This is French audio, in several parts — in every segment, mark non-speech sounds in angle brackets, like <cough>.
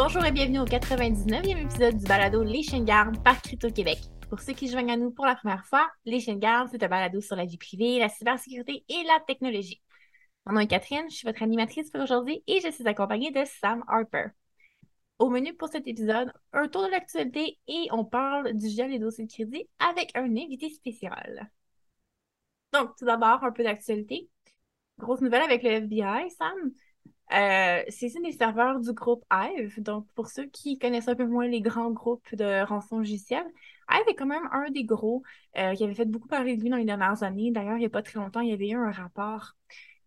Bonjour et bienvenue au 99e épisode du balado Les chiens de par Crypto Québec. Pour ceux qui joignent à nous pour la première fois, Les chiens de c'est un balado sur la vie privée, la cybersécurité et la technologie. Mon nom est Catherine, je suis votre animatrice pour aujourd'hui et je suis accompagnée de Sam Harper. Au menu pour cet épisode, un tour de l'actualité et on parle du gel des dossiers de crédit avec un invité spécial. Donc, tout d'abord, un peu d'actualité. Grosse nouvelle avec le FBI, Sam. Euh, c'est une des serveurs du groupe Hive. Donc, pour ceux qui connaissent un peu moins les grands groupes de rançon logicielle, Hive est quand même un des gros euh, qui avait fait beaucoup parler de lui dans les dernières années. D'ailleurs, il n'y a pas très longtemps, il y avait eu un rapport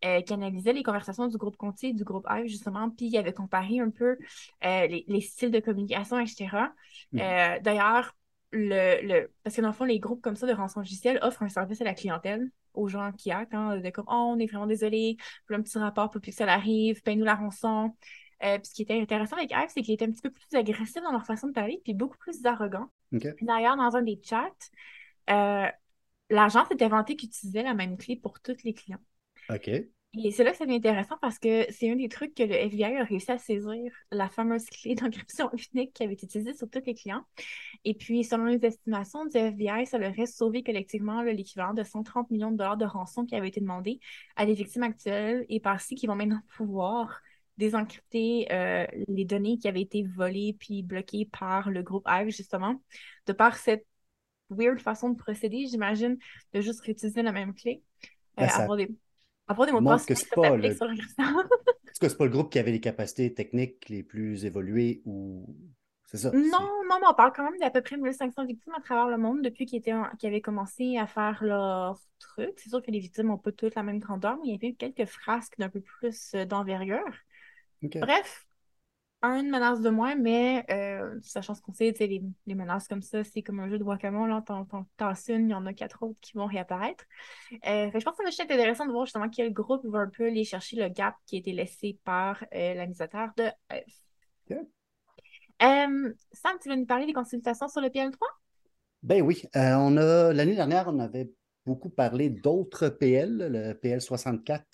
euh, qui analysait les conversations du groupe Conti et du groupe Hive, justement, puis il avait comparé un peu les, styles de communication, etc. Mm-hmm. D'ailleurs, le, le, parce que dans le fond, les groupes comme ça de rançon logicielle offrent un service à la clientèle aux gens qui a quand de comme oh, on est vraiment désolé, un petit rapport pour que ça arrive, paye-nous la rançon. Euh, puis ce qui était intéressant avec Hive, c'est qu'il était un petit peu plus agressif dans leur façon de parler, puis beaucoup plus arrogant. D'ailleurs, dans un des chats, euh, l'agence était vanté qu'il utilisait la même clé pour tous les clients. OK. Et c'est là que ça devient intéressant parce que c'est un des trucs que le FBI a réussi à saisir, la fameuse clé <laughs> d'encryption unique qui avait été utilisée sur tous les clients. Et puis, selon les estimations du FBI, ça leur a sauvé collectivement l'équivalent de 130 millions de dollars de rançon qui avait été demandé à des victimes actuelles et par-ci qui vont maintenant pouvoir désencrypter euh, les données qui avaient été volées puis bloquées par le groupe Hive, justement, de par cette weird façon de procéder, j'imagine, de juste réutiliser la même clé. Euh, ben, des après, des mots de que c'est pas, le... <laughs> que c'est pas le groupe qui avait les capacités techniques les plus évoluées ou. C'est ça? Non, non, mais on parle quand même d'à peu près 1500 victimes à travers le monde depuis qu'ils étaient avaient commencé à faire leur truc. C'est sûr que les victimes n'ont pas toutes la même grandeur, mais il y avait eu quelques frasques d'un peu plus euh, d'envergure. Bref, une menace de moins, mais euh, sachant ce qu'on sait, les, les, menaces comme ça, c'est comme un jeu de guacamole. Là, t'en, une, il y en a quatre autres qui vont réapparaître. Euh, je pense que ça va intéressant de voir justement quel groupe va un peu aller chercher le gap qui a été laissé par euh, de F. Euh, Sam, tu veux nous parler des consultations sur le PL3? Ben oui. on a l'année dernière, on avait beaucoup parlé d'autres PL, le PL 64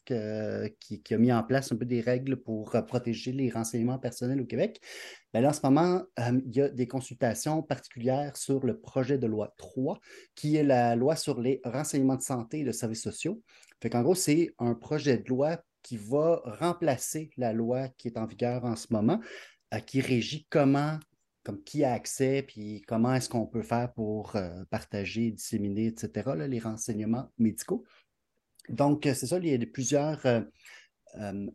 qui, a mis en place un peu des règles pour euh, protéger les renseignements personnels au Québec. Ben là, en ce moment, euh, il y a des consultations particulières sur le projet de loi 3, qui est la loi sur les renseignements de santé et de services sociaux. Fait qu'en gros, c'est un projet de loi qui va remplacer la loi qui est en vigueur en ce moment, euh, qui régit comment comme qui a accès, puis comment est-ce qu'on peut faire pour euh, partager, disséminer, etc., les renseignements médicaux. Donc, euh, c'est ça, il y a plusieurs euh,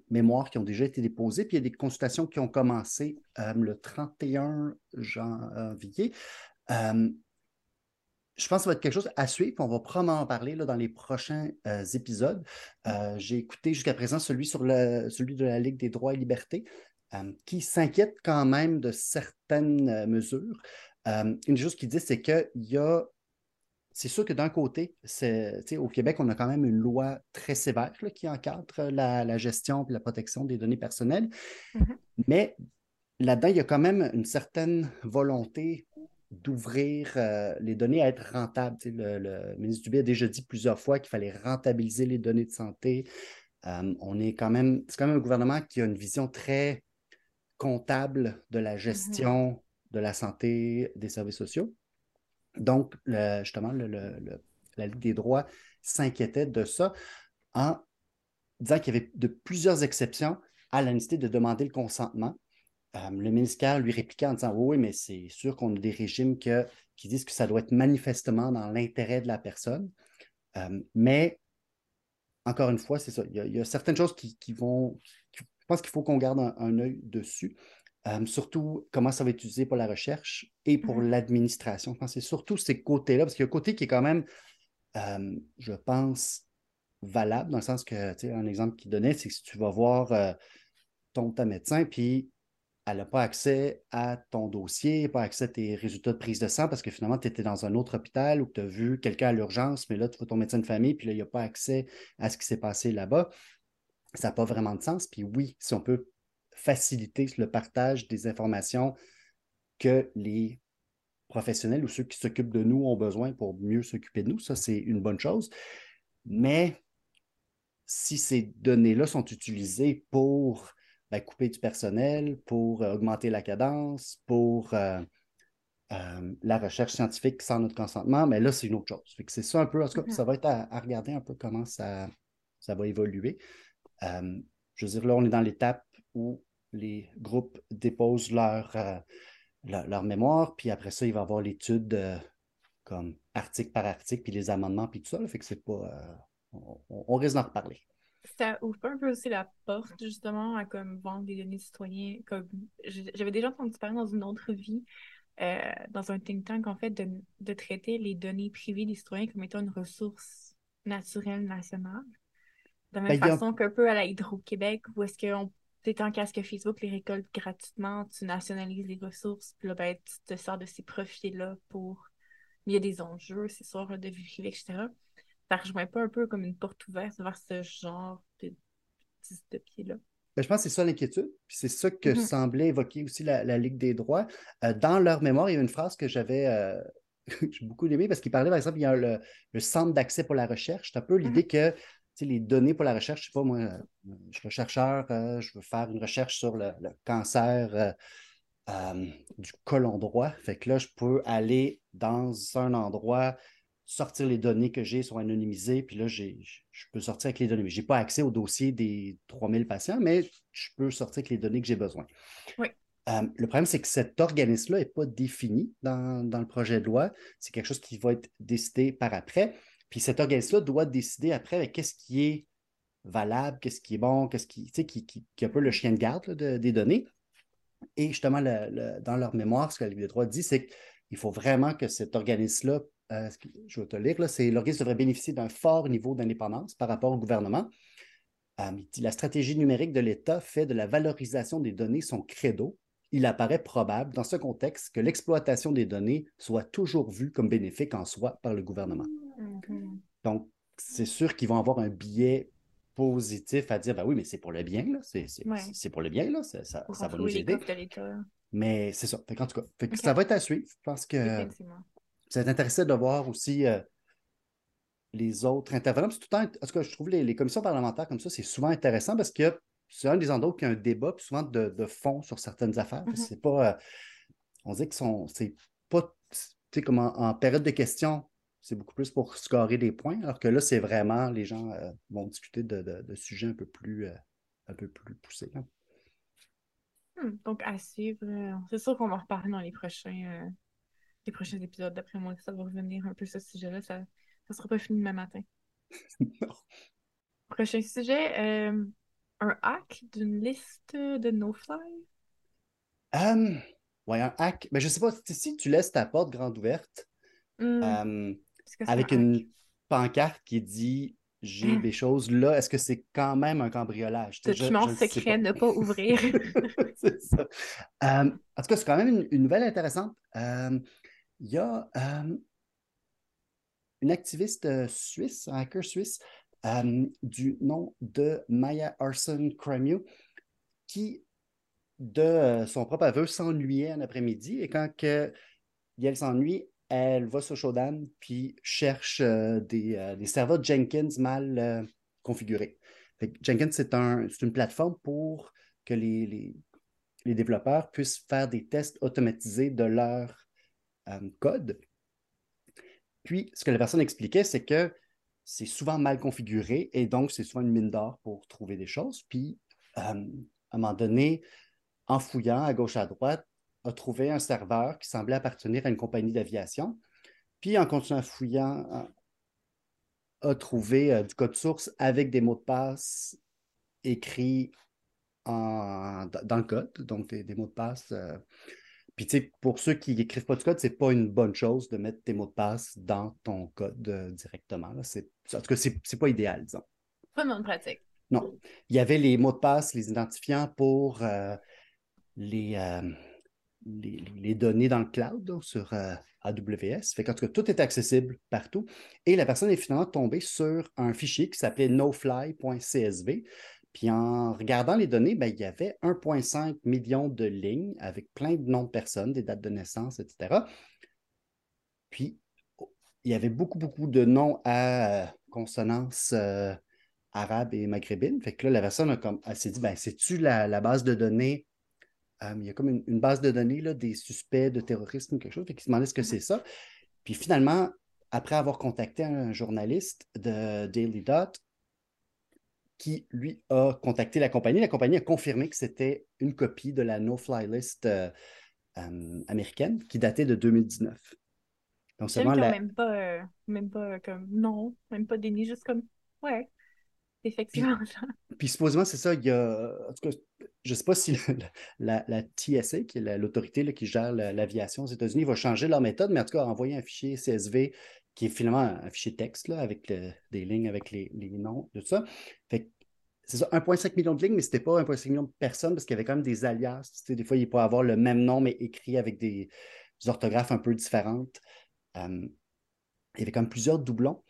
mémoires qui ont déjà été déposées, puis il y a des consultations qui ont commencé le 31 janvier. je pense que ça va être quelque chose à suivre. On va probablement en parler là, dans les prochains épisodes. J'ai écouté jusqu'à présent celui sur celui de la Ligue des droits et libertés. Euh, qui s'inquiète quand même de certaines euh, mesures. Euh, une chose qu'il dit, c'est qu'il y a c'est sûr que d'un côté, au Québec, on a quand même une loi très sévère qui encadre la, gestion et la protection des données personnelles. Mm-hmm. Mais là-dedans, il y a quand même une certaine volonté d'ouvrir les données à être rentables. Le, ministre Dubé a déjà dit plusieurs fois qu'il fallait rentabiliser les données de santé. on est quand même, c'est quand même un gouvernement qui a une vision très comptable de la mmh gestion de la santé des services sociaux. Donc, justement, la Ligue des droits s'inquiétait de ça en disant qu'il y avait de plusieurs exceptions à la nécessité de demander le consentement. Euh, le ministère lui répliquait en disant Oui, mais c'est sûr qu'on a des régimes qui disent que ça doit être manifestement dans l'intérêt de la personne. Euh, mais encore une fois, c'est ça. Il y, a, certaines choses qui, vont, je pense qu'il faut qu'on garde un, œil dessus. Euh, surtout comment ça va être utilisé pour la recherche et pour mm-hmm. l'administration. Je pense que c'est surtout ces côtés-là, parce qu'il y a un côté qui est quand même, euh, je pense, valable, dans le sens que, tu sais, un exemple qu'il donnait, c'est que si tu vas voir euh, ton ta médecin, puis elle n'a pas accès à ton dossier, pas accès à tes résultats de prise de sang parce que finalement, tu étais dans un autre hôpital ou que tu as vu quelqu'un à l'urgence, mais là, tu vois ton médecin de famille, puis là, il n'y a pas accès à ce qui s'est passé là-bas ça n'a pas vraiment de sens. Puis oui, si on peut faciliter le partage des informations que les professionnels ou ceux qui s'occupent de nous ont besoin pour mieux s'occuper de nous, ça, c'est une bonne chose. Mais si ces données-là sont utilisées pour ben, couper du personnel, pour augmenter la cadence, pour la recherche scientifique sans notre consentement, mais là, c'est une autre chose. c'est ça un peu, en tout cas, mm-hmm. ça va être à, regarder un peu comment ça, ça va évoluer. Je veux dire, là, on est dans l'étape où les groupes déposent leur, leur, mémoire, puis après ça, il va y avoir l'étude comme article par article, puis les amendements, puis tout ça. fait que c'est pas. Euh, on, risque d'en reparler. Ça ouvre un peu aussi la porte, justement, à comme vendre des données citoyens. Comme j'avais déjà entendu parler dans une autre vie, euh, dans un think tank, en fait, de, de, traiter les données privées des citoyens comme étant une ressource naturelle nationale. De la même ben, façon qu'un peu à la Hydro-Québec, où est-ce qu'on tant qu'à ce que Facebook les récolte gratuitement, tu nationalises les ressources, puis là, ben, tu te sors de ces profits-là pour. Il y a des enjeux, c'est sûr, de vie privée, etc. Ça rejoint pas un peu comme une porte ouverte vers ce genre de dystopie-là. Ben, je pense que c'est ça l'inquiétude. Puis c'est ça que mm-hmm. semblait évoquer aussi la, Ligue des droits. Euh, dans leur mémoire, il y a une phrase que j'avais euh, <laughs> beaucoup aimée parce qu'il parlait, par exemple, il y a le, centre d'accès pour la recherche. C'est un peu mm-hmm. l'idée que les données pour la recherche, je ne sais pas, moi, euh, je suis chercheur, euh, je veux faire une recherche sur le, cancer euh, du colon droit. Fait que là, je peux aller dans un endroit, sortir les données que j'ai sont anonymisées, puis là, je peux sortir avec les données. Je n'ai pas accès au dossier des 3000 patients, mais je peux sortir avec les données que j'ai besoin. Oui. le problème, c'est que cet organisme-là n'est pas défini dans, dans, le projet de loi. C'est quelque chose qui va être décidé par après. Puis cet organisme-là doit décider après qu'est-ce qui est valable, qu'est-ce qui est bon, qu'est-ce qui, qui, qui, qui, est un peu le chien de garde des données. Et justement, dans leur mémoire, ce que la Ligue des droits dit, c'est qu'il faut vraiment que cet organisme-là, euh, je vais te lire, c'est l'organisme devrait bénéficier d'un fort niveau d'indépendance par rapport au gouvernement. Euh, la stratégie numérique de l'État fait de la valorisation des données son credo. Il apparaît probable, dans ce contexte, que l'exploitation des données soit toujours vue comme bénéfique en soi par le gouvernement. Donc, c'est sûr qu'ils vont avoir un biais positif à dire, ben oui, mais c'est pour le bien, là. C'est, pour le bien, là. Ça, ça, va nous aider. Mais c'est ça. en tout cas, ça va être à suivre. Je pense que c'est intéressant de voir aussi euh, les autres intervenants. tout le temps, en tout cas, je trouve les, les commissions parlementaires comme ça, c'est souvent intéressant parce que c'est un des endroits où il y a un débat, souvent de, fond sur certaines affaires. Mhm. C'est pas. Euh, on dit que c'est pas. Tu sais, comme en, période de questions, c'est beaucoup plus pour scorer des points, alors que là, c'est vraiment, les gens euh, vont discuter de, sujets un peu plus, euh, un peu plus poussés. Hmm, donc, à suivre. Euh, c'est sûr qu'on va en reparler dans les prochains, les prochains épisodes. D'après moi, ça va revenir un peu ce sujet-là. Ça ne sera pas fini demain matin. <laughs> Prochain sujet, un hack d'une liste de no-fly? oui, un hack. Mais je ne sais pas, si tu laisses ta porte grande ouverte, hmm avec une pancarte qui dit j'ai des choses là, est-ce que c'est quand même un cambriolage? Document secret, ne pas ouvrir? <laughs> c'est ça. Euh, en tout cas, c'est quand même une, nouvelle intéressante. Euh, il y a euh, une activiste suisse, un hacker suisse, du nom de Maya Arson Cremio, qui, de son propre aveu, s'ennuyait un après-midi et quand que, elle s'ennuie, elle va sur Shodan puis cherche euh, euh, des, serveurs Jenkins mal euh, configurés. Jenkins, c'est une plateforme pour que les, développeurs puissent faire des tests automatisés de leur code. Puis, ce que la personne expliquait, c'est que c'est souvent mal configuré et donc c'est souvent une mine d'or pour trouver des choses. Puis, à un moment donné, en fouillant à gauche à droite, a trouvé un serveur qui semblait appartenir à une compagnie d'aviation. Puis, en continuant à fouillant, a trouvé euh, du code source avec des mots de passe écrits dans le code, donc des, mots de passe. Euh. Puis, tu sais, pour ceux qui n'écrivent pas de code, ce n'est pas une bonne chose de mettre tes mots de passe dans ton code euh, directement. Là. En tout cas, ce n'est pas idéal, disons. Pas de pratique. Non. Il y avait les mots de passe, les identifiants pour les les, données dans le cloud sur euh, AWS. Fait tout cas, tout est accessible partout. Et la personne est finalement tombée sur un fichier qui s'appelait nofly.csv. Puis en regardant les données, ben, il y avait 1,5 million de lignes avec plein de noms de personnes, des dates de naissance, etc. Puis il y avait beaucoup, beaucoup de noms à euh, consonance euh, arabe et maghrébine. Fait que là, la personne s'est dit, ben, c'est-tu la, base de données? Il y a comme une, base de données là, des suspects de terrorisme ou quelque chose. Fait qu'il se demandait ce que c'est ça? Puis finalement, après avoir contacté un journaliste de Daily Dot, qui, lui, a contacté la compagnie. La compagnie a confirmé que c'était une copie de la no-fly list euh, euh, américaine qui datait de 2019. Donc, c'est vraiment même pas, euh, même pas comme non, même pas déni, juste comme ouais, effectivement. Puis, supposément, c'est ça, il y a, en tout cas, je ne sais pas si <laughs> la, TSA, qui est l'autorité qui gère l'aviation aux États-Unis, va changer leur méthode, mais en tout cas, envoyer un fichier CSV qui est finalement un fichier texte là, avec des lignes avec les, noms, tout ça. Fait c'est ça, 1,5 million de lignes, mais ce n'était pas 1,5 million de personnes parce qu'il y avait quand même des alias. des fois, il peut avoir le même nom, mais écrit avec des, orthographes un peu différentes. il y avait quand même plusieurs doublons.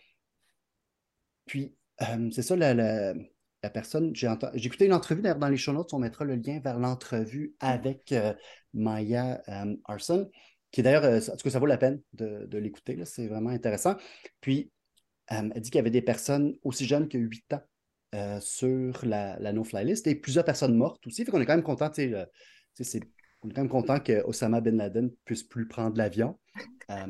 Puis, c'est ça, la, personne, j'ai, écouté une entrevue d'ailleurs dans les show notes, on mettra le lien vers l'entrevue avec euh, Maya Arson qui d'ailleurs, euh, en tout cas, ça vaut la peine de, l'écouter, c'est vraiment intéressant. Puis, euh, elle dit qu'il y avait des personnes aussi jeunes que 8 ans euh, sur la, no-fly list et plusieurs personnes mortes aussi. Fait qu'on est quand même content, on est quand même content que Osama Bin Laden puisse plus prendre l'avion.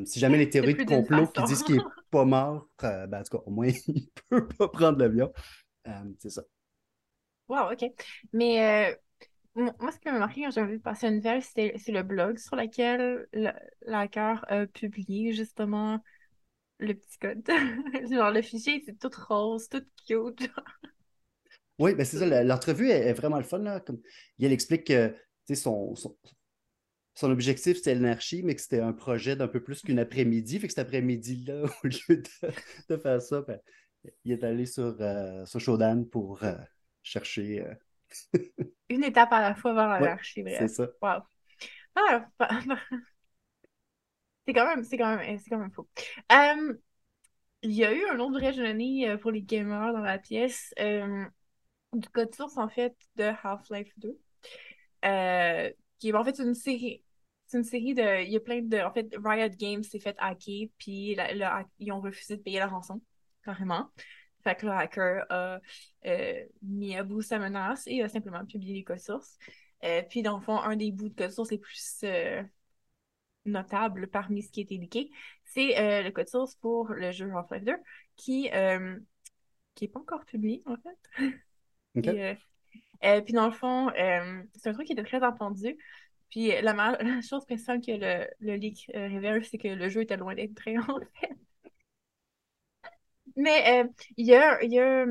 si jamais <laughs> les théories de complot qui disent qu'il n'est <laughs> pas mort, ben, en tout cas, au moins, <laughs> il ne peut pas prendre l'avion. c'est ça. Wow, OK. Mais moi, ce qui m'a marqué quand j'ai de passer une nouvelle, c'est le blog sur lequel l'hacker a publié justement le petit code. genre, le fichier, c'est tout rose, tout cute. Oui, ben c'est ça. L'entrevue est, vraiment le fun. Là. Comme, il explique que son, son, son, objectif, c'était l'anarchie, mais que c'était un projet d'un peu plus qu'une après-midi. Fait que cet après-midi-là, <laughs> au lieu de, faire ça, ben, il est allé sur, euh, sur Shodan pour euh, chercher. Euh, <laughs> Une étape à la fois vers l'anarchie, C'est ça. Wow. Ah, <laughs> c'est quand même, c'est quand même, c'est quand même fou. Il y a eu un autre vrai génie euh, pour les gamers dans la pièce. Du code source, en fait, de Half-Life 2. Qui est en fait une série. C'est une série de. Il y a plein de. En fait, Riot Games s'est fait hacker, puis ils ont refusé de payer la rançon, carrément. Fait que le hacker a euh, mis à bout sa menace et a simplement publié les codes sources. Euh, puis, dans le fond, un des bouts de code source les plus euh, notables parmi ce qui a été leaké, c'est le code source pour le jeu Half-Life 2 qui qui n'est pas encore publié, en fait. Puis, dans le fond, c'est un truc qui était très entendu. Puis, la, <laughs> la chose principale que le, le leak révèle, c'est que le jeu était loin d'être très <laughs> en fait. Mais euh, il y a, y, a,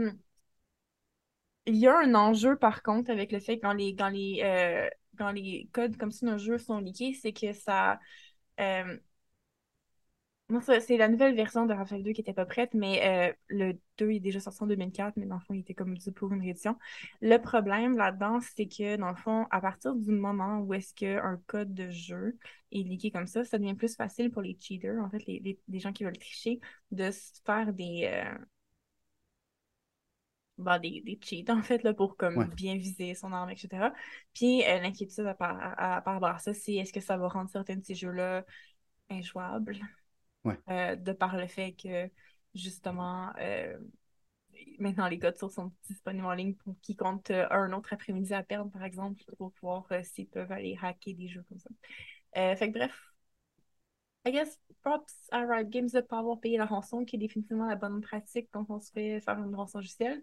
y a un enjeu, par contre, avec le fait que quand les, quand les, euh, quand les codes comme ça nos jeux sont liqués, c'est que ça. Euh, c'est la nouvelle version de Raphaël 2 qui était pas prête, mais le 2 est déjà sorti en 2004, mais dans le fond, il était comme dû pour une réédition. Le problème là-dedans, c'est que dans le fond, à partir du moment où est-ce qu'un code de jeu est liqué comme ça, ça devient plus facile pour les cheaters, en fait, les, gens qui veulent tricher, de se faire des, euh, bah, des, des, cheats, en fait, là, pour comme bien viser son arme, etc. Puis euh, l'inquiétude à, par rapport à ça, c'est est-ce que ça va rendre certains de ces jeux-là injouables? Euh, de par le fait que, justement, maintenant les codes sources sont disponibles en ligne pour qui compte un autre après-midi à perdre, par exemple, pour voir s'ils peuvent aller hacker des jeux comme ça. Euh, fait que bref, I guess props à Riot Games de ne pas avoir payé la rançon, qui est définitivement la bonne pratique quand on se fait faire une rançon logicielle.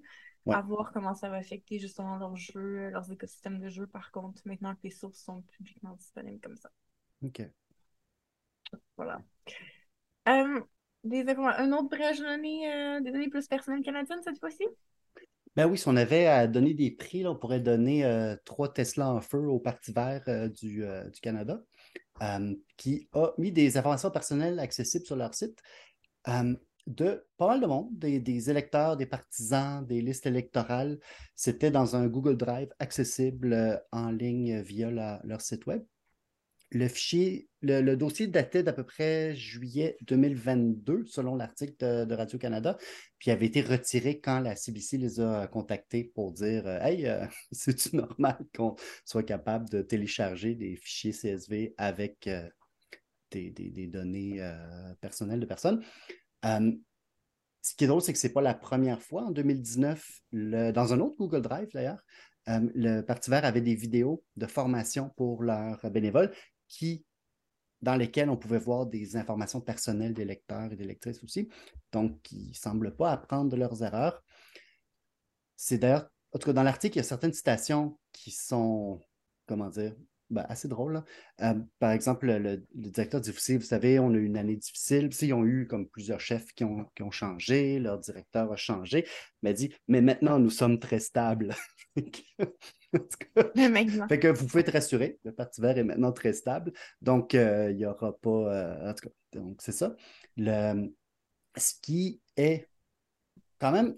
À voir comment ça va affecter justement leurs jeux, leurs écosystèmes de jeux, par contre, maintenant que les sources sont publiquement disponibles comme ça. OK. Voilà. Euh, des, un autre brèche donné, euh, des données plus personnelles canadiennes cette fois-ci? Ben oui, si on avait à donner des prix, on pourrait donner euh, trois Tesla en feu au Parti vert du, du, Canada. Qui a mis des informations personnelles accessibles sur leur site de pas mal de monde, des, électeurs, des partisans, des listes électorales. C'était dans un Google Drive accessible en ligne via leur site web. Le fichier, le, dossier datait d'à peu près juillet 2022, selon l'article de, Radio-Canada, puis avait été retiré quand la CBC les a contactés pour dire Hey, euh, <laughs> c'est-tu normal qu'on soit capable de télécharger des fichiers CSV avec euh, des, données euh, personnelles de personnes? ce qui est drôle, c'est que ce n'est pas la première fois. En 2019, dans un autre Google Drive d'ailleurs, euh, le Parti vert avait des vidéos de formation pour leurs bénévoles qui, dans lesquelles on pouvait voir des informations personnelles des lecteurs et des lectrices aussi. Donc, ils ne semblent pas apprendre de leurs erreurs. C'est d'ailleurs, en tout cas, dans l'article, il y a certaines citations qui sont, comment dire, ben, assez drôle. Euh, par exemple, le, directeur dit, vous savez, on a eu une année difficile. Ils ont eu comme plusieurs chefs qui ont, qui ont changé, leur directeur a changé. Mais dit, mais maintenant, nous sommes très stables. Fait que vous pouvez être rassuré, le Parti vert est maintenant très stable. Donc, euh, il n'y aura pas. Euh, en tout cas, donc c'est ça. Le, ce qui est quand même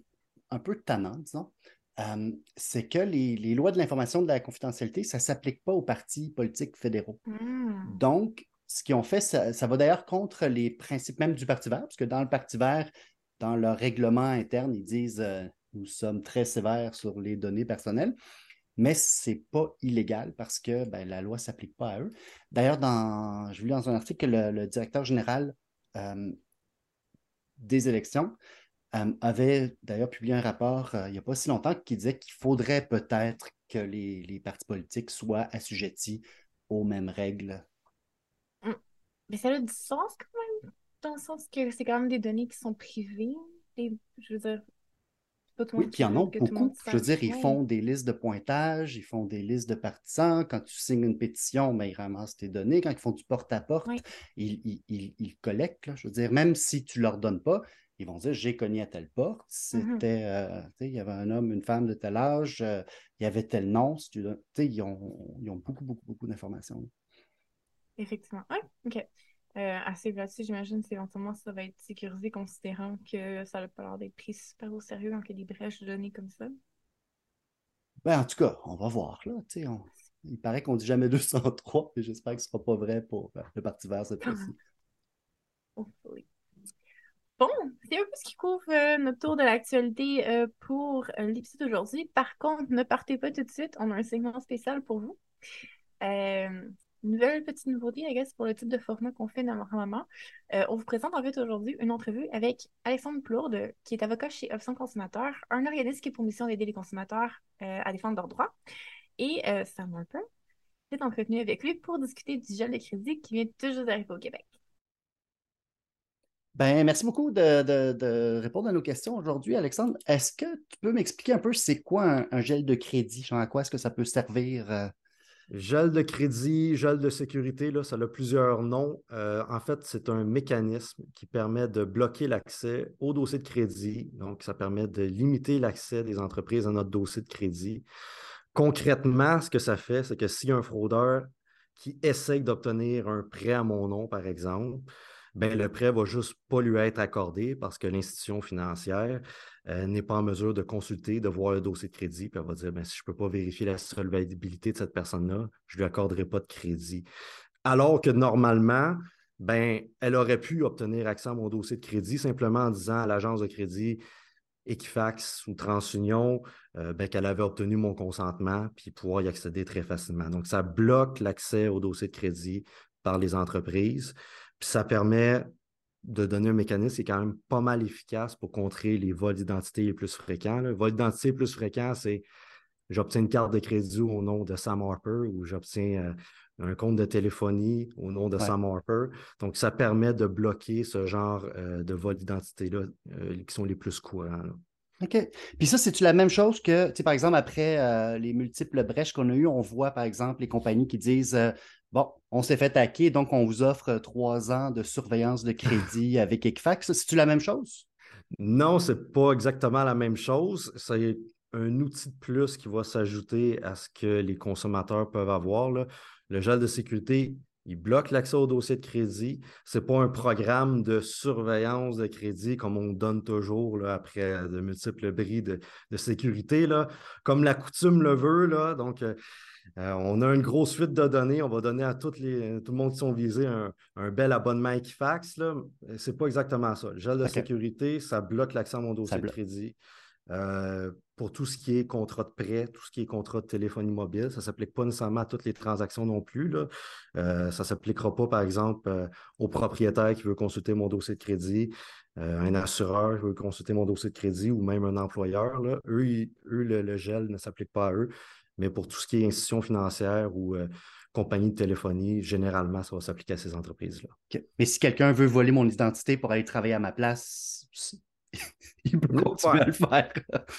un peu tannant, disons, euh, c'est que les, lois de l'information de la confidentialité, ça ne s'applique pas aux partis politiques fédéraux. Hmm. Donc, ce qu'ils ont fait, ça, va d'ailleurs contre les principes même du Parti vert, parce que dans le Parti vert, dans leur règlement interne, ils disent nous sommes très sévères sur les données personnelles, mais ce n'est pas illégal parce que ben, la loi ne s'applique pas à eux. D'ailleurs, je lu dans un article que le, directeur général euh, des élections euh, avait d'ailleurs publié un rapport euh, il n'y a pas si longtemps qui disait qu'il faudrait peut-être que les, partis politiques soient assujettis aux mêmes règles. Hum. Mais ça a du sens quand même, dans le sens que c'est quand même des données qui sont privées. je veux dire, oui, puis ils en ont beaucoup. Je veux dire, ils font des listes de pointage, ils font des listes de partisans. Quand tu signes une pétition, ben, ils ramassent tes données. Quand ils font du porte-à-porte, ils, collectent. Je veux dire, même si tu ne leur donnes pas, ils vont dire j'ai cogné à telle porte. Mm-hmm. C'était, euh, il y avait un homme, une femme de tel âge, euh, il y avait tel nom. ils, ont, ils ont beaucoup, beaucoup, beaucoup d'informations. Effectivement. Oui, OK. Euh, assez là-dessus, j'imagine qu'éventuellement, ça va être sécurisé considérant que ça n'a pas l'air d'être pris super au sérieux quand il y a des brèches de données comme ça. Ben, en tout cas, on va voir. Là, Il paraît qu'on dit jamais <laughs> 203, et j'espère que ce ne sera pas vrai pour le Parti vert cette fois-ci. <laughs> Bon, c'est un peu ce qui couvre euh, notre tour de l'actualité euh, pour euh, l'épisode d'aujourd'hui. Par contre, ne partez pas tout de suite, on a un segment spécial pour vous. Nouvelle petite nouveauté, I guess, pour le type de format qu'on fait normalement. on vous présente en fait aujourd'hui une entrevue avec Alexandre Plourde, qui est avocat chez Option Consommateur, un organisme qui est pour mission d'aider les consommateurs à défendre leurs droits. Et m'a un peu été entretenu avec lui pour discuter du gel de crédit qui vient toujours d'arriver au Québec. Ben, merci beaucoup de, répondre à nos questions aujourd'hui, Alexandre. Est-ce que tu peux m'expliquer un peu c'est quoi un, gel de crédit? Genre, à quoi est-ce que ça peut servir? Gel de crédit, gel de sécurité, là, ça a plusieurs noms. Euh, en fait, c'est un mécanisme qui permet de bloquer l'accès au dossier de crédit. Donc, ça permet de limiter l'accès des entreprises à notre dossier de crédit. Concrètement, ce que ça fait, c'est que a un fraudeur qui essaye d'obtenir un prêt à mon nom, par exemple, ben, le prêt va juste pas lui être accordé parce que l'institution financière euh, n'est pas en mesure de consulter, de voir le dossier de crédit, puis elle va dire ben, si je ne peux pas vérifier la solvabilité de cette personne-là, je ne lui accorderai pas de crédit. Alors que normalement, ben, elle aurait pu obtenir accès à mon dossier de crédit simplement en disant à l'agence de crédit Equifax ou TransUnion euh, ben, qu'elle avait obtenu mon consentement puis pouvoir y accéder très facilement. Donc, ça bloque l'accès au dossier de crédit par les entreprises. Puis ça permet de donner un mécanisme qui est quand même pas mal efficace pour contrer les vols d'identité les plus fréquents. Le vol d'identité plus fréquent, c'est j'obtiens une carte de crédit au nom de Sam Harper ou j'obtiens euh, un compte de téléphonie au nom de Sam Harper. Donc, ça permet de bloquer ce genre euh, de vol d'identité-là euh, qui sont les plus courants. OK. Puis ça, c'est-tu la même chose que, tu sais, par exemple, après les multiples brèches qu'on a eues, on voit, par exemple, les compagnies qui disent Bon, on s'est fait hacker, donc on vous offre trois ans de surveillance de crédit <laughs> avec Equifax. C'est-tu la même chose? Non, ce n'est pas exactement la même chose. C'est un outil de plus qui va s'ajouter à ce que les consommateurs peuvent avoir. Le gel de sécurité, il bloque l'accès au dossier de crédit. Ce n'est pas un programme de surveillance de crédit comme on donne toujours après de multiples bris de, sécurité. Là. Comme la coutume le veut. Là. Donc, euh, euh, on a une grosse suite de données. On va donner à toutes les, tout le monde qui sont visés un, bel abonnement Equifax. Ce n'est pas exactement ça. Le gel de sécurité, ça bloque l'accès à mon dossier de crédit. Euh, pour tout ce qui est contrat de prêt, tout ce qui est contrat de téléphonie mobile. Ça ne s'applique pas nécessairement à toutes les transactions non plus. Là. Euh, ça ne s'appliquera pas, par exemple, euh, au propriétaire qui veut consulter mon dossier de crédit, un assureur qui veut consulter mon dossier de crédit ou même un employeur. Là. Eux, eux le, gel ne s'applique pas à eux. Mais pour tout ce qui est institution financière ou compagnie de téléphonie, généralement, ça va s'appliquer à ces entreprises-là. Mais si quelqu'un veut voler mon identité pour aller travailler à ma place, <laughs> il peut continuer à le faire.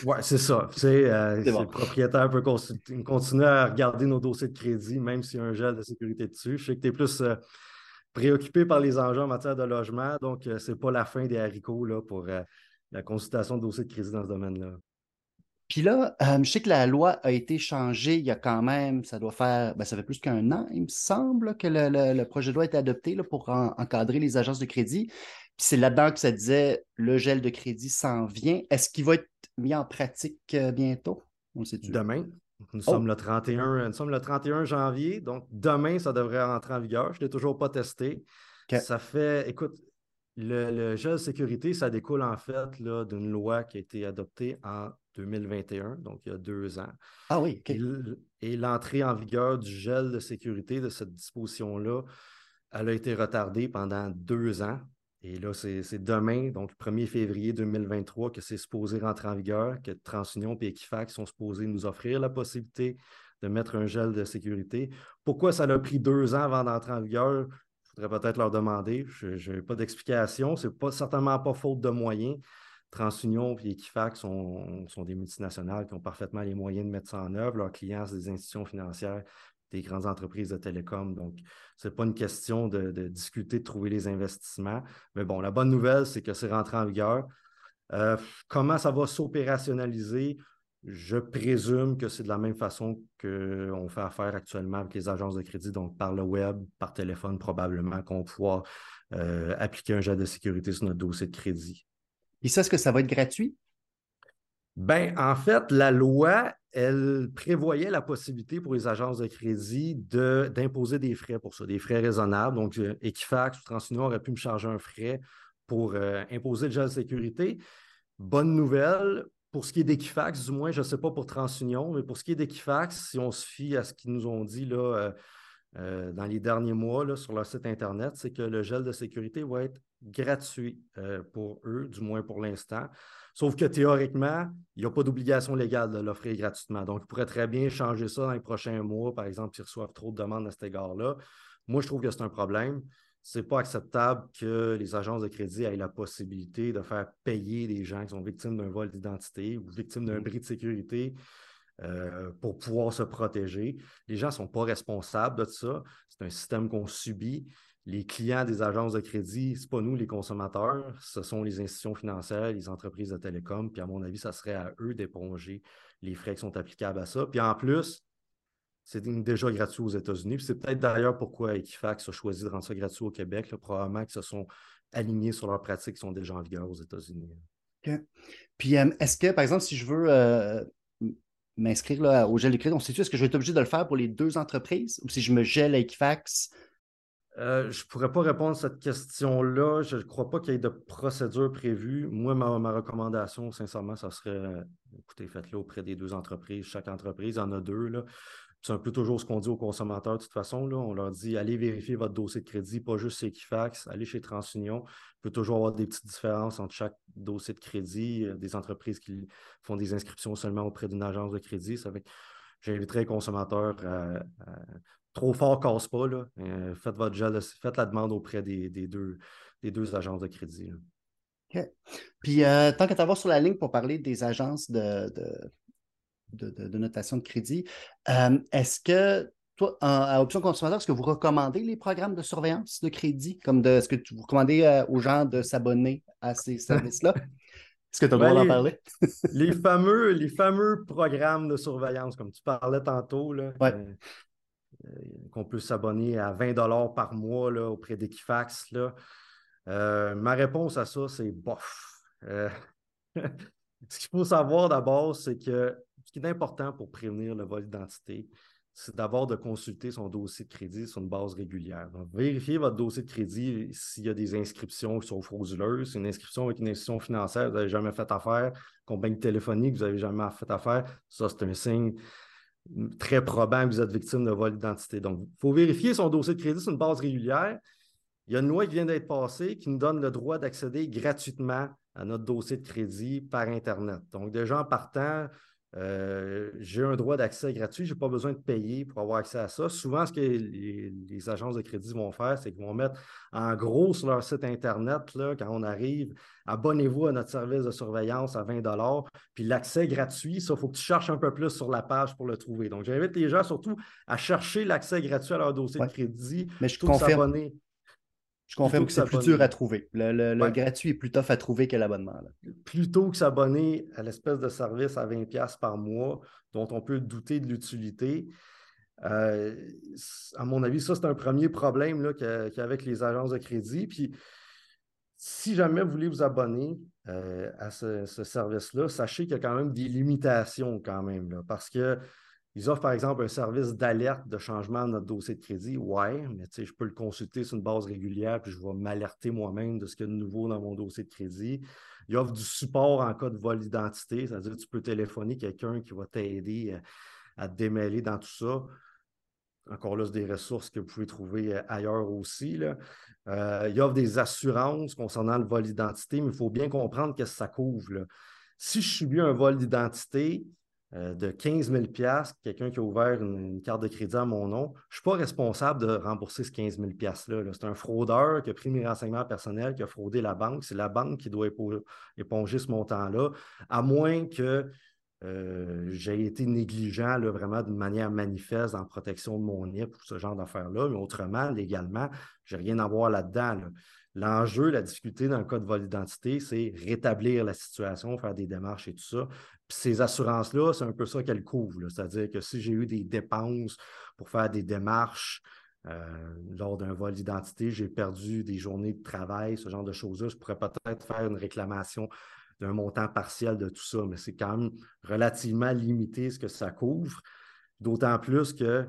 oui, c'est ça. Euh, <laughs> le propriétaire peut continuer à regarder nos dossiers de crédit, même s'il y a un gel de sécurité dessus. Je sais que tu es plus euh, préoccupé par les enjeux en matière de logement, donc euh, ce n'est pas la fin des haricots là, pour la consultation de dossiers de crédit dans ce domaine-là. Puis là, euh, je sais que la loi a été changée il y a quand même, ça doit faire, ben, ça fait plus qu'un an, il me semble, que le, projet de loi a été adopté là, pour encadrer les agences de crédit. Puis c'est là-dedans que ça disait le gel de crédit s'en vient. Est-ce qu'il va être mis en pratique euh, bientôt? On sait Demain. Nous, sommes le 31, nous sommes le 31 janvier, donc demain, ça devrait rentrer en vigueur. Je ne l'ai toujours pas testé. Ça fait, écoute, le, le, gel de sécurité, ça découle en fait d'une loi qui a été adoptée en 2021, donc il y a deux ans. Ah oui, OK. Et, l'entrée en vigueur du gel de sécurité de cette disposition-là, elle a été retardée pendant deux ans. Et là, c'est demain, donc le 1er février 2023, que c'est supposé rentrer en vigueur, que TransUnion et Equifax sont supposés nous offrir la possibilité de mettre un gel de sécurité. Pourquoi ça a pris deux ans avant d'entrer en vigueur? Il faudrait peut-être leur demander. Je n'ai pas d'explication. Ce n'est pas, certainement pas faute de moyens. TransUnion et Equifax sont, des multinationales qui ont parfaitement les moyens de mettre ça en œuvre. Leurs clients, c'est des institutions financières, des grandes entreprises de télécom. Donc, ce n'est pas une question de, discuter, de trouver les investissements. Mais bon, la bonne nouvelle, c'est que c'est rentré en vigueur. Euh, comment ça va s'opérationnaliser? Je présume que c'est de la même façon qu'on fait affaire actuellement avec les agences de crédit, donc par le web, par téléphone, probablement qu'on pourra euh, appliquer un jet de sécurité sur notre dossier de crédit. Et ça, est-ce que ça va être gratuit? Ben, en fait, la loi, elle prévoyait la possibilité pour les agences de crédit d'imposer des frais pour ça, des frais raisonnables. Donc, euh, Equifax ou TransUnion aurait pu me charger un frais pour euh, imposer le gel de sécurité. Bonne nouvelle, pour ce qui est d'Equifax, du moins, je ne sais pas pour TransUnion, mais pour ce qui est d'Equifax, si on se fie à ce qu'ils nous ont dit là, euh, dans les derniers mois sur leur site Internet, c'est que le gel de sécurité va être gratuit euh, pour eux, du moins pour l'instant. Sauf que théoriquement, il n'y a pas d'obligation légale de l'offrir gratuitement. Donc, ils pourraient très bien changer ça dans les prochains mois, par exemple, s'ils reçoivent trop de demandes à cet égard-là. Moi, je trouve que c'est un problème. Ce n'est pas acceptable que les agences de crédit aient la possibilité de faire payer des gens qui sont victimes d'un vol d'identité ou victimes d'un mm. bris de sécurité euh, pour pouvoir se protéger. Les gens ne sont pas responsables de ça. C'est un système qu'on subit. Les clients des agences de crédit, ce n'est pas nous, les consommateurs, ce sont les institutions financières, les entreprises de télécom. Puis à mon avis, ça serait à eux d'éponger les frais qui sont applicables à ça. Puis en plus, c'est déjà gratuit aux États-Unis. C'est peut-être d'ailleurs pourquoi Equifax a choisi de rendre ça gratuit au Québec. probablement qu'ils se sont alignés sur leurs pratiques qui sont déjà en vigueur aux États-Unis. Puis euh, est-ce que, par exemple, si je veux euh, m'inscrire au gel de crédit, on sait-tu, est-ce que je vais être obligé de le faire pour les deux entreprises? Ou si je me gèle à Equifax? Euh, je ne pourrais pas répondre à cette question-là. Je ne crois pas qu'il y ait de procédure prévue. Moi, ma, recommandation, sincèrement, ça serait écoutez, faites-le auprès des deux entreprises. Chaque entreprise en a deux. C'est un peu toujours ce qu'on dit aux consommateurs de toute façon. On leur dit allez vérifier votre dossier de crédit, pas juste Equifax, allez chez TransUnion. Il peut toujours avoir des petites différences entre chaque dossier de crédit. Des entreprises qui font des inscriptions seulement auprès d'une agence de crédit. Ça fait j'inviterais les consommateurs à, trop fort casse pas. Là. Euh, faites votre gel, faites la demande auprès des, deux, des deux agences de crédit. OK. Puis euh, tant qu'à t'avoir sur la ligne pour parler des agences de de, notation de crédit. Euh, est-ce que, toi, à Option Consommateur, est-ce que vous recommandez les programmes de surveillance de crédit? Comme de, est-ce que vous recommandez aux gens de s'abonner à ces services-là? Est-ce que tu as le droit d'en ben, parler? les, <laughs> fameux, les fameux programmes de surveillance, comme tu parlais tantôt, là, euh, qu'on peut s'abonner à 20 par mois là, auprès d'Equifax. ma réponse à ça, c'est bof. <laughs> Ce qu'il faut savoir d'abord, c'est que ce qui est important pour prévenir le vol d'identité, c'est d'abord de consulter son dossier de crédit sur une base régulière. Vérifiez votre dossier de crédit s'il y a des inscriptions qui sont frauduleuses. Une inscription avec une institution financière, vous n'avez jamais fait affaire, compagnie téléphonique, vous n'avez jamais fait affaire, ça, c'est un signe très probant que vous êtes victime de vol d'identité. Donc, il faut vérifier son dossier de crédit sur une base régulière. Il y a une loi qui vient d'être passée qui nous donne le droit d'accéder gratuitement à notre dossier de crédit par Internet. Donc, déjà en partant, euh, j'ai un droit d'accès gratuit, je n'ai pas besoin de payer pour avoir accès à ça. Souvent, ce que les, agences de crédit vont faire, c'est qu'ils vont mettre en gros sur leur site Internet, là, quand on arrive, abonnez-vous à notre service de surveillance à 20 puis l'accès gratuit, ça, il faut que tu cherches un peu plus sur la page pour le trouver. Donc, j'invite les gens surtout à chercher l'accès gratuit à leur dossier de crédit. Mais je confirme. Je confirme que c'est plus dur à trouver. Le, gratuit est plus tough à trouver que l'abonnement. Plutôt que s'abonner à l'espèce de service à 20$ par mois, dont on peut douter de l'utilité. Euh, à mon avis, ça, c'est un premier problème qu'avec les agences de crédit. Puis, si jamais vous voulez vous abonner euh, à ce, service-là, sachez qu'il y a quand même des limitations quand même. parce que ils offrent par exemple un service d'alerte de changement de notre dossier de crédit. Ouais, mais je peux le consulter sur une base régulière, puis je vais m'alerter moi-même de ce qu'il y a de nouveau dans mon dossier de crédit. Ils offrent du support en cas de vol d'identité, c'est-à-dire tu peux téléphoner quelqu'un qui va t'aider à, te démêler dans tout ça. Encore là, c'est des ressources que vous pouvez trouver euh, ailleurs aussi. Là. Euh, ils offrent des assurances concernant le vol d'identité, mais il faut bien comprendre qu'est-ce que ça couvre. Si je subis un vol d'identité, euh, de 15 000 quelqu'un qui a ouvert une, carte de crédit à mon nom, je ne suis pas responsable de rembourser ce 15 000 $-là. C'est un fraudeur qui a pris mes renseignements personnels, qui a fraudé la banque. C'est la banque qui doit éponger ce montant-là, à moins que euh, j'ai été négligent là, vraiment d'une manière manifeste en protection de mon NIP ou ce genre d'affaires-là. Mais autrement, légalement, je n'ai rien à voir là-dedans. là dedans L'enjeu, la difficulté dans le cas de vol d'identité, c'est rétablir la situation, faire des démarches et tout ça. Puis ces assurances-là, c'est un peu ça qu'elles couvrent. C'est-à-dire que si j'ai eu des dépenses pour faire des démarches euh, lors d'un vol d'identité, j'ai perdu des journées de travail, ce genre de choses-là, je pourrais peut-être faire une réclamation d'un montant partiel de tout ça, mais c'est quand même relativement limité ce que ça couvre. D'autant plus que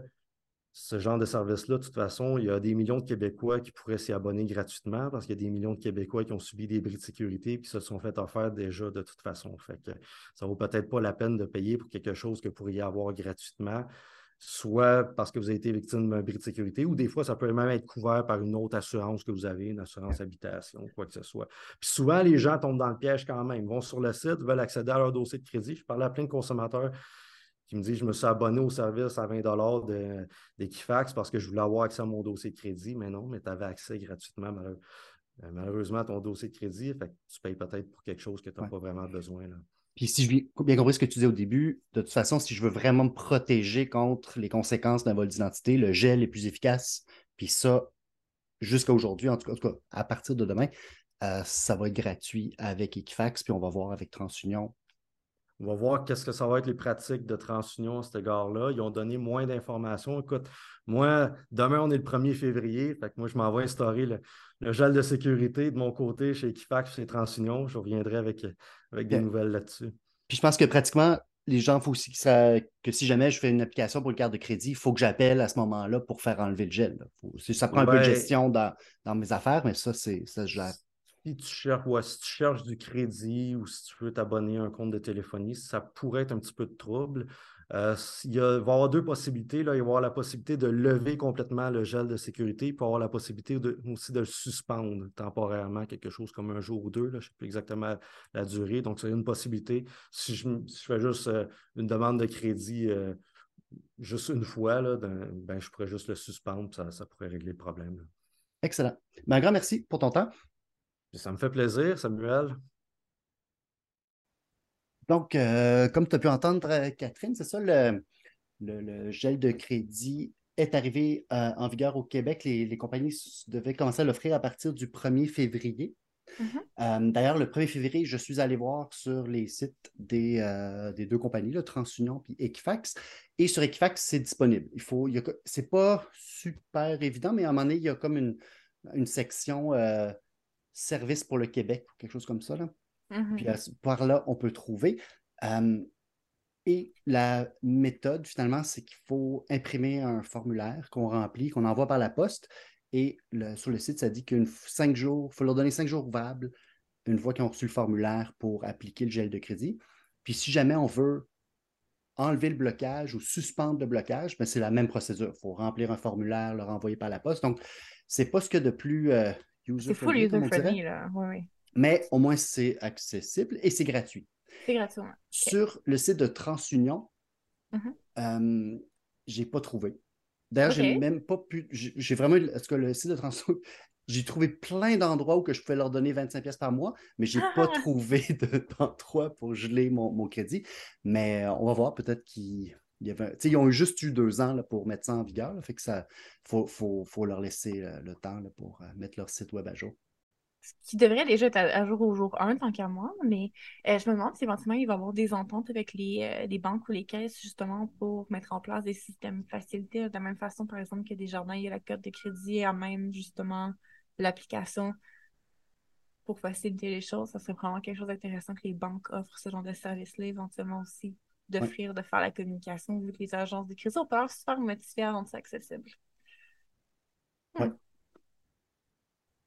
ce genre de service-là, de toute façon, il y a des millions de Québécois qui pourraient s'y abonner gratuitement parce qu'il y a des millions de Québécois qui ont subi des bris de sécurité et qui se sont fait offrir déjà de toute façon. Fait que ça ne vaut peut-être pas la peine de payer pour quelque chose que vous pourriez avoir gratuitement, soit parce que vous avez été victime d'un bris de sécurité, ou des fois, ça peut même être couvert par une autre assurance que vous avez, une assurance habitation, quoi que ce soit. Puis souvent, les gens tombent dans le piège quand même. Ils vont sur le site, veulent accéder à leur dossier de crédit. Je parlais à plein de consommateurs qui me dit Je me suis abonné au service à 20 d'Equifax parce que je voulais avoir accès à mon dossier de crédit. Mais non, mais tu avais accès gratuitement, euh, malheureusement, à ton dossier de crédit. Fait que tu payes peut-être pour quelque chose que tu n'as pas vraiment besoin. Là. Puis si je bien compris ce que tu disais au début, de toute façon, si je veux vraiment me protéger contre les conséquences d'un vol d'identité, le gel est plus efficace. Puis ça, jusqu'à aujourd'hui, en, tout cas, à partir de demain, euh, ça va être gratuit avec Equifax, puis on va voir avec TransUnion on va voir qu'est-ce que ça va être les pratiques de TransUnion à cet égard-là. Ils ont donné moins d'informations. Écoute, moi, demain, on est le 1er février. Fait que moi, je m'en vais instaurer le, gel de sécurité de mon côté chez Equifax, chez TransUnion. Je reviendrai avec, avec des nouvelles là-dessus. Puis je pense que pratiquement, les gens, il faut aussi que, ça, que si jamais je fais une application pour une carte de crédit, il faut que j'appelle à ce moment-là pour faire enlever le gel. ça prend un peu de gestion dans, dans, mes affaires, mais ça, c'est ça se gère si tu cherches, du crédit ou si tu veux t'abonner à un compte de téléphonie, ça pourrait être un petit peu de trouble. Euh, il, va y avoir deux possibilités. Là. Il va y avoir la possibilité de lever complètement le gel de sécurité, il y avoir la possibilité aussi de le suspendre temporairement, quelque chose comme un jour ou deux. Je ne sais plus exactement la durée. Donc, c'est une possibilité. Si je, fais juste euh, une demande de crédit euh, juste une fois, ben, je pourrais juste le suspendre, ça, ça pourrait régler le problème. Excellent. Ben, un grand merci pour ton temps. Ça me fait plaisir, Samuel. Donc, euh, comme tu as pu entendre, euh, Catherine, c'est ça, le, gel de crédit est arrivé euh, en vigueur au Québec. Les, compagnies devaient commencer à l'offrir à partir du 1er février. Mm-hmm. D'ailleurs, le 1er février, je suis allé voir sur les sites des, deux compagnies, le TransUnion et Equifax. Et sur Equifax, c'est disponible. Il faut, c'est pas super évident, mais à un moment donné, il y a comme une, une section service pour le Québec, quelque chose comme ça. Là. Mm-hmm. Puis par là, on peut trouver. Et la méthode, finalement, c'est qu'il faut imprimer un formulaire qu'on remplit, qu'on envoie par la poste. Et sur le site, ça dit qu'il cinq jours, il faut leur donner cinq jours ouvrables une fois qu'ils ont reçu le formulaire pour appliquer le gel de crédit. Puis si jamais on veut enlever le blocage ou suspendre le blocage, ben, c'est la même procédure. Il faut remplir un formulaire, le renvoyer par la poste. Donc, c'est pas ce que de plus euh. C'est full user-friendly, là. Oui, Mais au moins, c'est accessible et c'est gratuit. C'est gratuit. Sur le site de TransUnion, mm-hmm. euh, j'ai pas trouvé. D'ailleurs, j'ai même pas pu. J'ai vraiment. Est-ce que le site de TransUnion <laughs> j'ai trouvé plein d'endroits où que je pouvais leur donner 25 pièces par mois, mais je n'ai pas trouvé <laughs> d'endroit pour geler mon, crédit. Mais euh, on va voir, peut-être qu'ils ils ont juste eu deux ans là, pour mettre ça en vigueur. fait que ça faut, leur laisser euh, le temps pour euh, mettre leur site web à jour. Ce qui devrait déjà être à, jour au jour 1, tant qu'à moi, mais je me demande si éventuellement il va y avoir des ententes avec les, les, banques ou les caisses justement pour mettre en place des systèmes facilités de la même façon, par exemple, que des jardins, il y a la carte de crédit à même justement l'application pour faciliter les choses. Ça serait vraiment quelque chose d'intéressant que les banques offrent ce genre de service-là, éventuellement aussi d'offrir, de faire la communication, vu que les agences de crédit ont peur super motivées à rendre ça accessible. Hmm.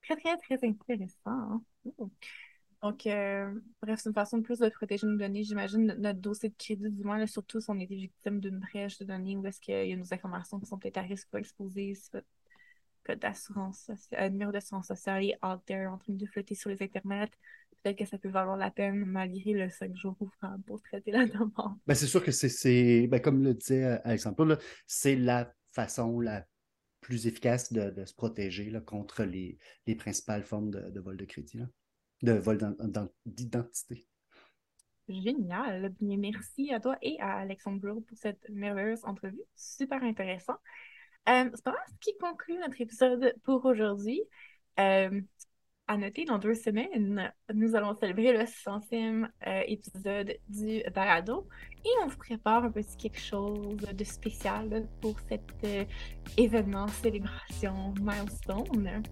Très, très, très intéressant. Hein. Hmm. Donc, euh, bref, c'est une façon de plus de protéger nos données. J'imagine notre dossier de crédit, du moins, surtout si on est victime d'une brèche de données ou est-ce qu'il y a nos informations qui sont peut-être à risque ou exposées, code d'assurance un numéro d'assurance sociale est out there en train de flotter sur les internets. Peut-être que ça peut valoir la peine malgré le 5 jours ouvrant pour traiter la demande. Ben, c'est sûr que c'est, ben, comme le disait euh, Alexandre, c'est la façon la plus efficace de, se protéger là, contre les, les, principales formes de, vol de crédit, de vol d'identité. Génial. merci à toi et à Alexandre pour cette merveilleuse entrevue. Super intéressant. Euh, c'est pas mal ce qui conclut notre épisode pour aujourd'hui. Euh, à noter, dans deux semaines, nous allons célébrer le centième euh, épisode du balado et on vous prépare un petit quelque chose de spécial pour cet euh, événement, célébration, milestone.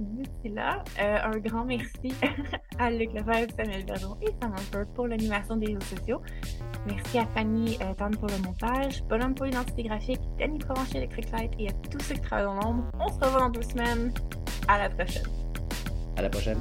D'ici là, euh, un grand merci <laughs> à Luc Lefebvre, Samuel Verdon et Samantha pour l'animation des réseaux sociaux. Merci à Fanny Tan pour le montage, Bonhomme pour l'identité graphique, Danny Provencher Electric Light et à tous ceux qui travaillent dans l'ombre. On se revoit dans deux semaines. À la prochaine. À la prochaine.